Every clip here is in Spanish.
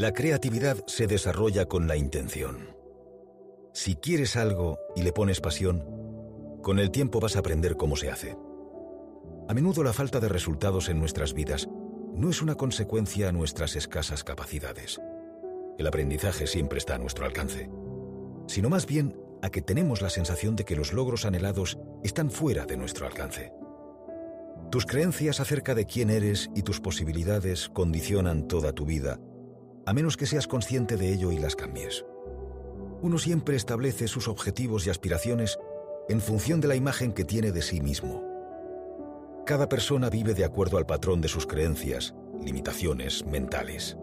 La creatividad se desarrolla con la intención. Si quieres algo y le pones pasión, con el tiempo vas a aprender cómo se hace. A menudo la falta de resultados en nuestras vidas no es una consecuencia a nuestras escasas capacidades. El aprendizaje siempre está a nuestro alcance, sino más bien a que tenemos la sensación de que los logros anhelados están fuera de nuestro alcance. Tus creencias acerca de quién eres y tus posibilidades condicionan toda tu vida, a menos que seas consciente de ello y las cambies. Uno siempre establece sus objetivos y aspiraciones en función de la imagen que tiene de sí mismo. Cada persona vive de acuerdo al patrón de sus creencias, limitaciones mentales.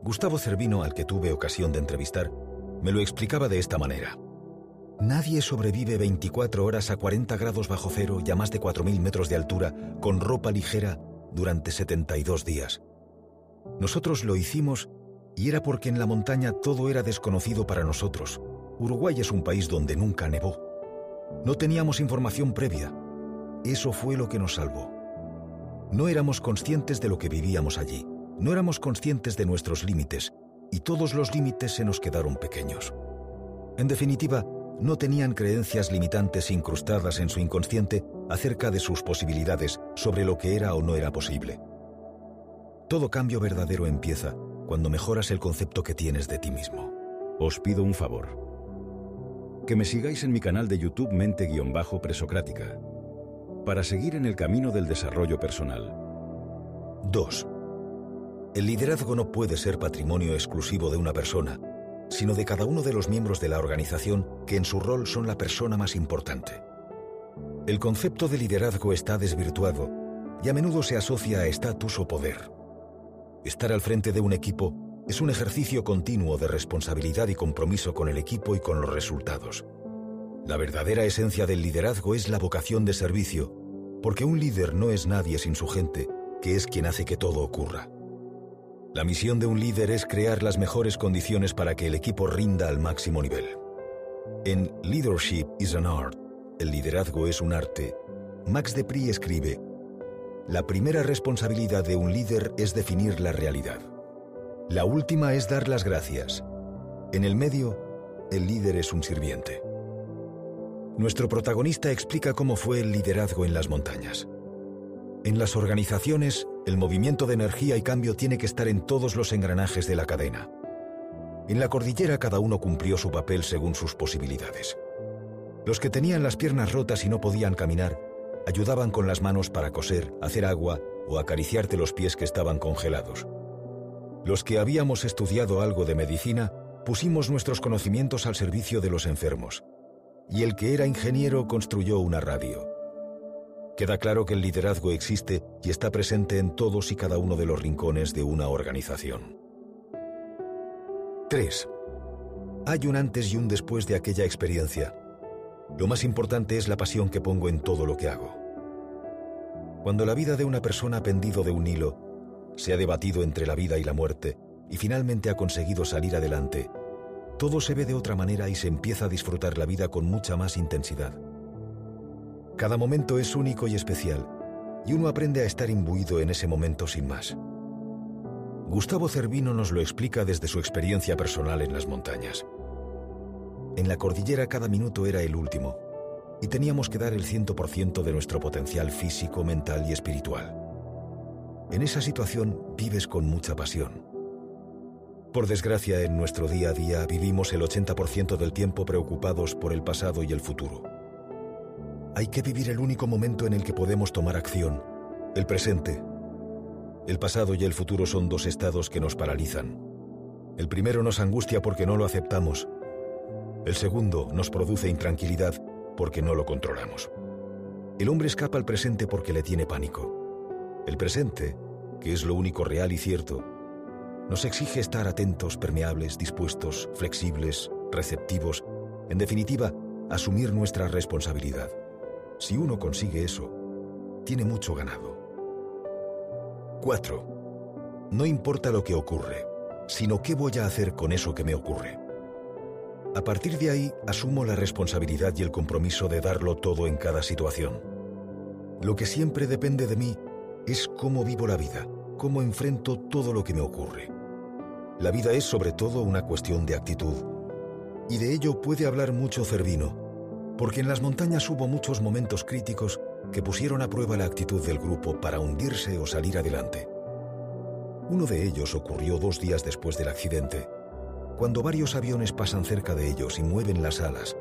Gustavo Cervino, al que tuve ocasión de entrevistar, me lo explicaba de esta manera. Nadie sobrevive 24 horas a 40 grados bajo cero y a más de 4.000 metros de altura con ropa ligera durante 72 días. Nosotros lo hicimos y era porque en la montaña todo era desconocido para nosotros. Uruguay es un país donde nunca nevó. No teníamos información previa. Eso fue lo que nos salvó. No éramos conscientes de lo que vivíamos allí. No éramos conscientes de nuestros límites y todos los límites se nos quedaron pequeños. En definitiva, no tenían creencias limitantes incrustadas en su inconsciente acerca de sus posibilidades sobre lo que era o no era posible. Todo cambio verdadero empieza cuando mejoras el concepto que tienes de ti mismo. Os pido un favor. Que me sigáis en mi canal de YouTube Mente-Presocrática para seguir en el camino del desarrollo personal. 2. El liderazgo no puede ser patrimonio exclusivo de una persona, sino de cada uno de los miembros de la organización que en su rol son la persona más importante. El concepto de liderazgo está desvirtuado y a menudo se asocia a estatus o poder. Estar al frente de un equipo es un ejercicio continuo de responsabilidad y compromiso con el equipo y con los resultados. La verdadera esencia del liderazgo es la vocación de servicio, porque un líder no es nadie sin su gente, que es quien hace que todo ocurra. La misión de un líder es crear las mejores condiciones para que el equipo rinda al máximo nivel. En Leadership is an Art, el liderazgo es un arte, Max de Prix escribe, La primera responsabilidad de un líder es definir la realidad. La última es dar las gracias. En el medio, el líder es un sirviente. Nuestro protagonista explica cómo fue el liderazgo en las montañas. En las organizaciones, el movimiento de energía y cambio tiene que estar en todos los engranajes de la cadena. En la cordillera cada uno cumplió su papel según sus posibilidades. Los que tenían las piernas rotas y no podían caminar, ayudaban con las manos para coser, hacer agua o acariciarte los pies que estaban congelados. Los que habíamos estudiado algo de medicina, pusimos nuestros conocimientos al servicio de los enfermos. Y el que era ingeniero construyó una radio. Queda claro que el liderazgo existe y está presente en todos y cada uno de los rincones de una organización. 3. Hay un antes y un después de aquella experiencia. Lo más importante es la pasión que pongo en todo lo que hago. Cuando la vida de una persona ha pendido de un hilo, se ha debatido entre la vida y la muerte y finalmente ha conseguido salir adelante, todo se ve de otra manera y se empieza a disfrutar la vida con mucha más intensidad. Cada momento es único y especial, y uno aprende a estar imbuido en ese momento sin más. Gustavo Cervino nos lo explica desde su experiencia personal en las montañas. En la cordillera cada minuto era el último, y teníamos que dar el 100% de nuestro potencial físico, mental y espiritual. En esa situación vives con mucha pasión. Por desgracia, en nuestro día a día vivimos el 80% del tiempo preocupados por el pasado y el futuro. Hay que vivir el único momento en el que podemos tomar acción, el presente. El pasado y el futuro son dos estados que nos paralizan. El primero nos angustia porque no lo aceptamos. El segundo nos produce intranquilidad porque no lo controlamos. El hombre escapa al presente porque le tiene pánico. El presente, que es lo único real y cierto, nos exige estar atentos, permeables, dispuestos, flexibles, receptivos, en definitiva, asumir nuestra responsabilidad. Si uno consigue eso, tiene mucho ganado. 4. No importa lo que ocurre, sino qué voy a hacer con eso que me ocurre. A partir de ahí, asumo la responsabilidad y el compromiso de darlo todo en cada situación. Lo que siempre depende de mí es cómo vivo la vida, cómo enfrento todo lo que me ocurre. La vida es sobre todo una cuestión de actitud. Y de ello puede hablar mucho Cervino, porque en las montañas hubo muchos momentos críticos que pusieron a prueba la actitud del grupo para hundirse o salir adelante. Uno de ellos ocurrió dos días después del accidente, cuando varios aviones pasan cerca de ellos y mueven las alas,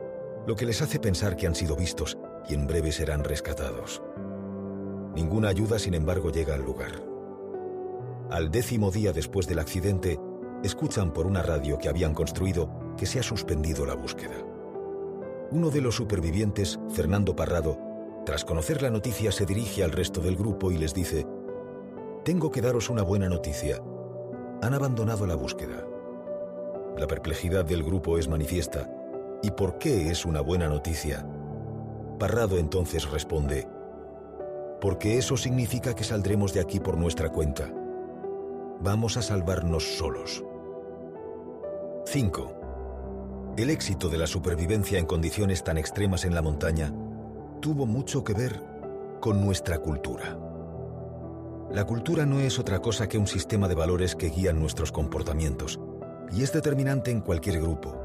lo que les hace pensar que han sido vistos y en breve serán rescatados. Ninguna ayuda, sin embargo, llega al lugar. Al décimo día después del accidente, escuchan por una radio que habían construido que se ha suspendido la búsqueda. Uno de los supervivientes, Fernando Parrado, tras conocer la noticia se dirige al resto del grupo y les dice, Tengo que daros una buena noticia. Han abandonado la búsqueda. La perplejidad del grupo es manifiesta. ¿Y por qué es una buena noticia? Parrado entonces responde, porque eso significa que saldremos de aquí por nuestra cuenta. Vamos a salvarnos solos. 5. El éxito de la supervivencia en condiciones tan extremas en la montaña tuvo mucho que ver con nuestra cultura. La cultura no es otra cosa que un sistema de valores que guían nuestros comportamientos y es determinante en cualquier grupo,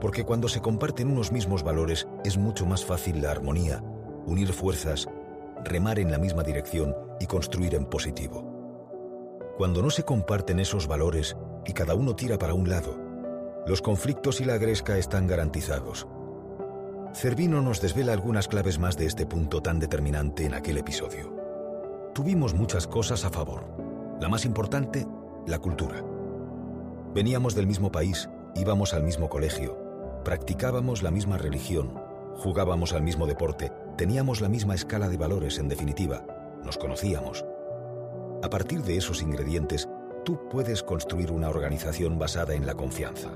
porque cuando se comparten unos mismos valores es mucho más fácil la armonía, unir fuerzas, remar en la misma dirección y construir en positivo. Cuando no se comparten esos valores y cada uno tira para un lado, los conflictos y la gresca están garantizados. Cervino nos desvela algunas claves más de este punto tan determinante en aquel episodio. Tuvimos muchas cosas a favor. La más importante, la cultura. Veníamos del mismo país, íbamos al mismo colegio, practicábamos la misma religión, jugábamos al mismo deporte, teníamos la misma escala de valores en definitiva, nos conocíamos. A partir de esos ingredientes, tú puedes construir una organización basada en la confianza.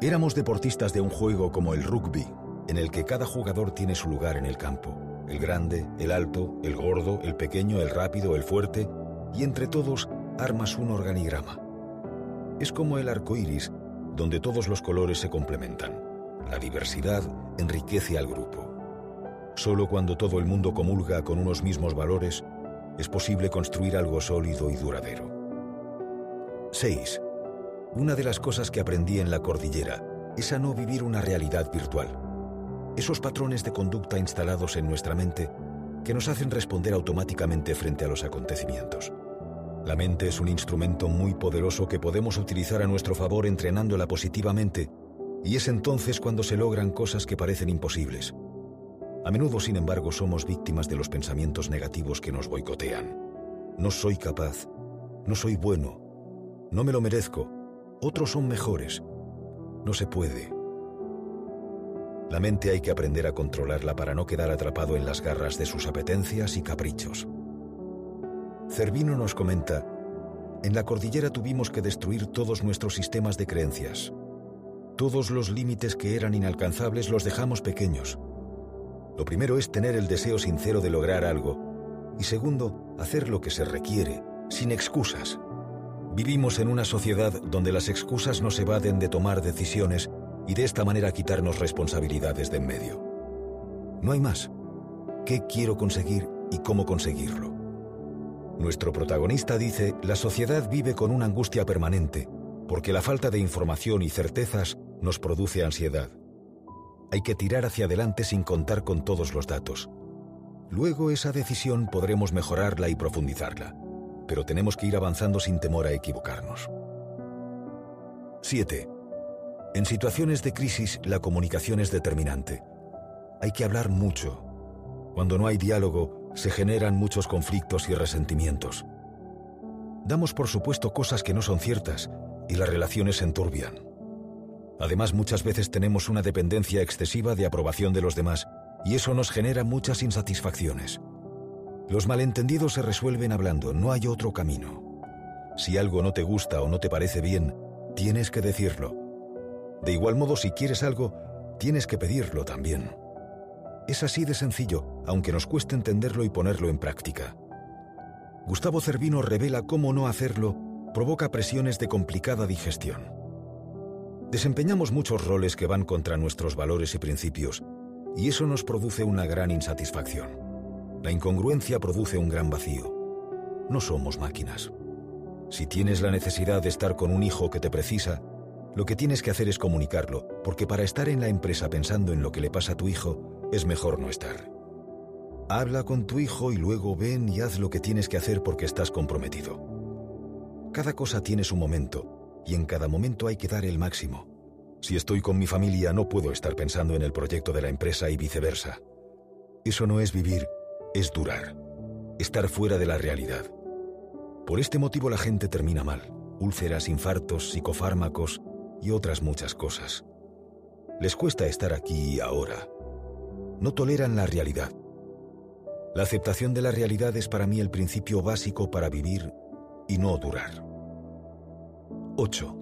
Éramos deportistas de un juego como el rugby, en el que cada jugador tiene su lugar en el campo. El grande, el alto, el gordo, el pequeño, el rápido, el fuerte, y entre todos armas un organigrama. Es como el arco iris, donde todos los colores se complementan. La diversidad enriquece al grupo. Solo cuando todo el mundo comulga con unos mismos valores es posible construir algo sólido y duradero. 6. Una de las cosas que aprendí en la cordillera es a no vivir una realidad virtual. Esos patrones de conducta instalados en nuestra mente que nos hacen responder automáticamente frente a los acontecimientos. La mente es un instrumento muy poderoso que podemos utilizar a nuestro favor entrenándola positivamente, y es entonces cuando se logran cosas que parecen imposibles. A menudo, sin embargo, somos víctimas de los pensamientos negativos que nos boicotean. No soy capaz, no soy bueno, no me lo merezco, otros son mejores, no se puede. La mente hay que aprender a controlarla para no quedar atrapado en las garras de sus apetencias y caprichos. Cervino nos comenta, en la cordillera tuvimos que destruir todos nuestros sistemas de creencias. Todos los límites que eran inalcanzables los dejamos pequeños. Lo primero es tener el deseo sincero de lograr algo y segundo, hacer lo que se requiere, sin excusas. Vivimos en una sociedad donde las excusas nos evaden de tomar decisiones y de esta manera quitarnos responsabilidades de en medio. No hay más. ¿Qué quiero conseguir y cómo conseguirlo? Nuestro protagonista dice, la sociedad vive con una angustia permanente, porque la falta de información y certezas nos produce ansiedad. Hay que tirar hacia adelante sin contar con todos los datos. Luego esa decisión podremos mejorarla y profundizarla, pero tenemos que ir avanzando sin temor a equivocarnos. 7. En situaciones de crisis la comunicación es determinante. Hay que hablar mucho. Cuando no hay diálogo, se generan muchos conflictos y resentimientos. Damos por supuesto cosas que no son ciertas y las relaciones se enturbian. Además, muchas veces tenemos una dependencia excesiva de aprobación de los demás y eso nos genera muchas insatisfacciones. Los malentendidos se resuelven hablando, no hay otro camino. Si algo no te gusta o no te parece bien, tienes que decirlo. De igual modo, si quieres algo, tienes que pedirlo también. Es así de sencillo, aunque nos cueste entenderlo y ponerlo en práctica. Gustavo Cervino revela cómo no hacerlo provoca presiones de complicada digestión. Desempeñamos muchos roles que van contra nuestros valores y principios, y eso nos produce una gran insatisfacción. La incongruencia produce un gran vacío. No somos máquinas. Si tienes la necesidad de estar con un hijo que te precisa, lo que tienes que hacer es comunicarlo, porque para estar en la empresa pensando en lo que le pasa a tu hijo, es mejor no estar. Habla con tu hijo y luego ven y haz lo que tienes que hacer porque estás comprometido. Cada cosa tiene su momento, y en cada momento hay que dar el máximo. Si estoy con mi familia no puedo estar pensando en el proyecto de la empresa y viceversa. Eso no es vivir, es durar, estar fuera de la realidad. Por este motivo la gente termina mal, úlceras, infartos, psicofármacos y otras muchas cosas. Les cuesta estar aquí y ahora. No toleran la realidad. La aceptación de la realidad es para mí el principio básico para vivir y no durar. 8.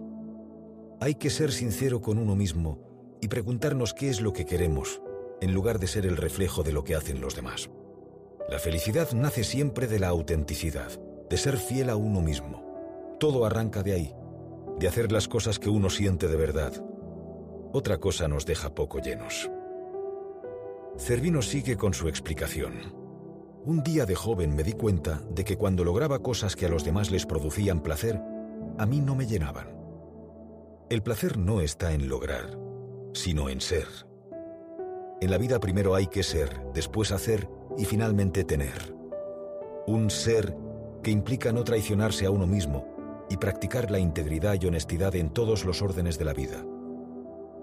Hay que ser sincero con uno mismo y preguntarnos qué es lo que queremos, en lugar de ser el reflejo de lo que hacen los demás. La felicidad nace siempre de la autenticidad, de ser fiel a uno mismo. Todo arranca de ahí, de hacer las cosas que uno siente de verdad. Otra cosa nos deja poco llenos. Cervino sigue con su explicación. Un día de joven me di cuenta de que cuando lograba cosas que a los demás les producían placer, a mí no me llenaban. El placer no está en lograr, sino en ser. En la vida primero hay que ser, después hacer y finalmente tener. Un ser que implica no traicionarse a uno mismo y practicar la integridad y honestidad en todos los órdenes de la vida.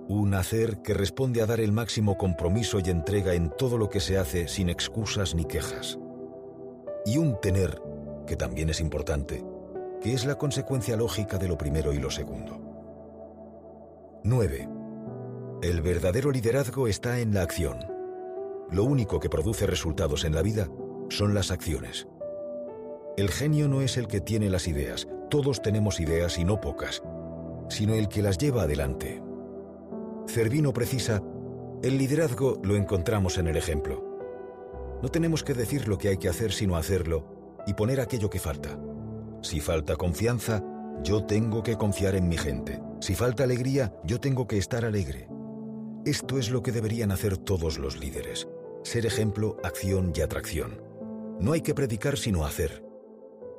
Un hacer que responde a dar el máximo compromiso y entrega en todo lo que se hace sin excusas ni quejas. Y un tener, que también es importante, que es la consecuencia lógica de lo primero y lo segundo. 9. El verdadero liderazgo está en la acción. Lo único que produce resultados en la vida son las acciones. El genio no es el que tiene las ideas, todos tenemos ideas y no pocas, sino el que las lleva adelante. Cervino precisa, el liderazgo lo encontramos en el ejemplo. No tenemos que decir lo que hay que hacer sino hacerlo y poner aquello que falta. Si falta confianza, yo tengo que confiar en mi gente. Si falta alegría, yo tengo que estar alegre. Esto es lo que deberían hacer todos los líderes. Ser ejemplo, acción y atracción. No hay que predicar sino hacer.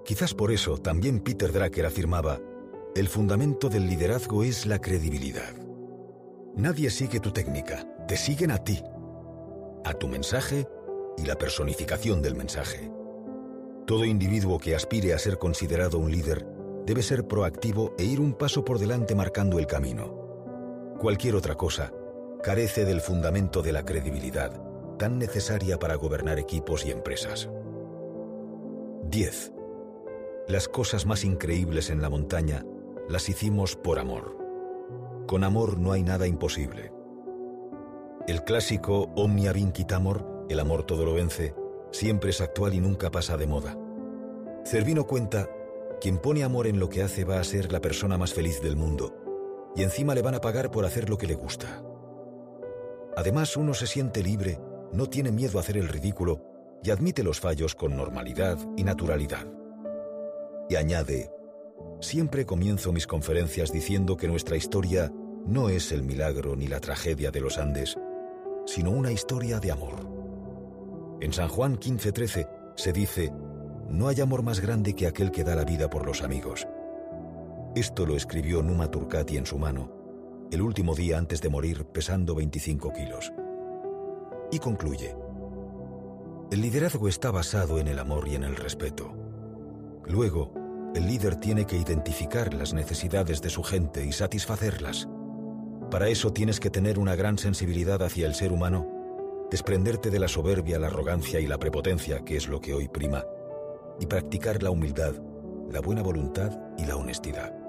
Quizás por eso también Peter Drucker afirmaba, el fundamento del liderazgo es la credibilidad. Nadie sigue tu técnica, te siguen a ti, a tu mensaje y la personificación del mensaje. Todo individuo que aspire a ser considerado un líder debe ser proactivo e ir un paso por delante marcando el camino. Cualquier otra cosa carece del fundamento de la credibilidad, tan necesaria para gobernar equipos y empresas. 10. Las cosas más increíbles en la montaña las hicimos por amor. Con amor no hay nada imposible. El clásico Omnia vincit amor, el amor todo lo vence, siempre es actual y nunca pasa de moda. Cervino cuenta quien pone amor en lo que hace va a ser la persona más feliz del mundo, y encima le van a pagar por hacer lo que le gusta. Además, uno se siente libre, no tiene miedo a hacer el ridículo y admite los fallos con normalidad y naturalidad. Y añade, siempre comienzo mis conferencias diciendo que nuestra historia no es el milagro ni la tragedia de los Andes, sino una historia de amor. En San Juan 15:13 se dice, no hay amor más grande que aquel que da la vida por los amigos. Esto lo escribió Numa Turcati en su mano, el último día antes de morir pesando 25 kilos. Y concluye, el liderazgo está basado en el amor y en el respeto. Luego, el líder tiene que identificar las necesidades de su gente y satisfacerlas. Para eso tienes que tener una gran sensibilidad hacia el ser humano, desprenderte de la soberbia, la arrogancia y la prepotencia, que es lo que hoy prima, y practicar la humildad, la buena voluntad y la honestidad.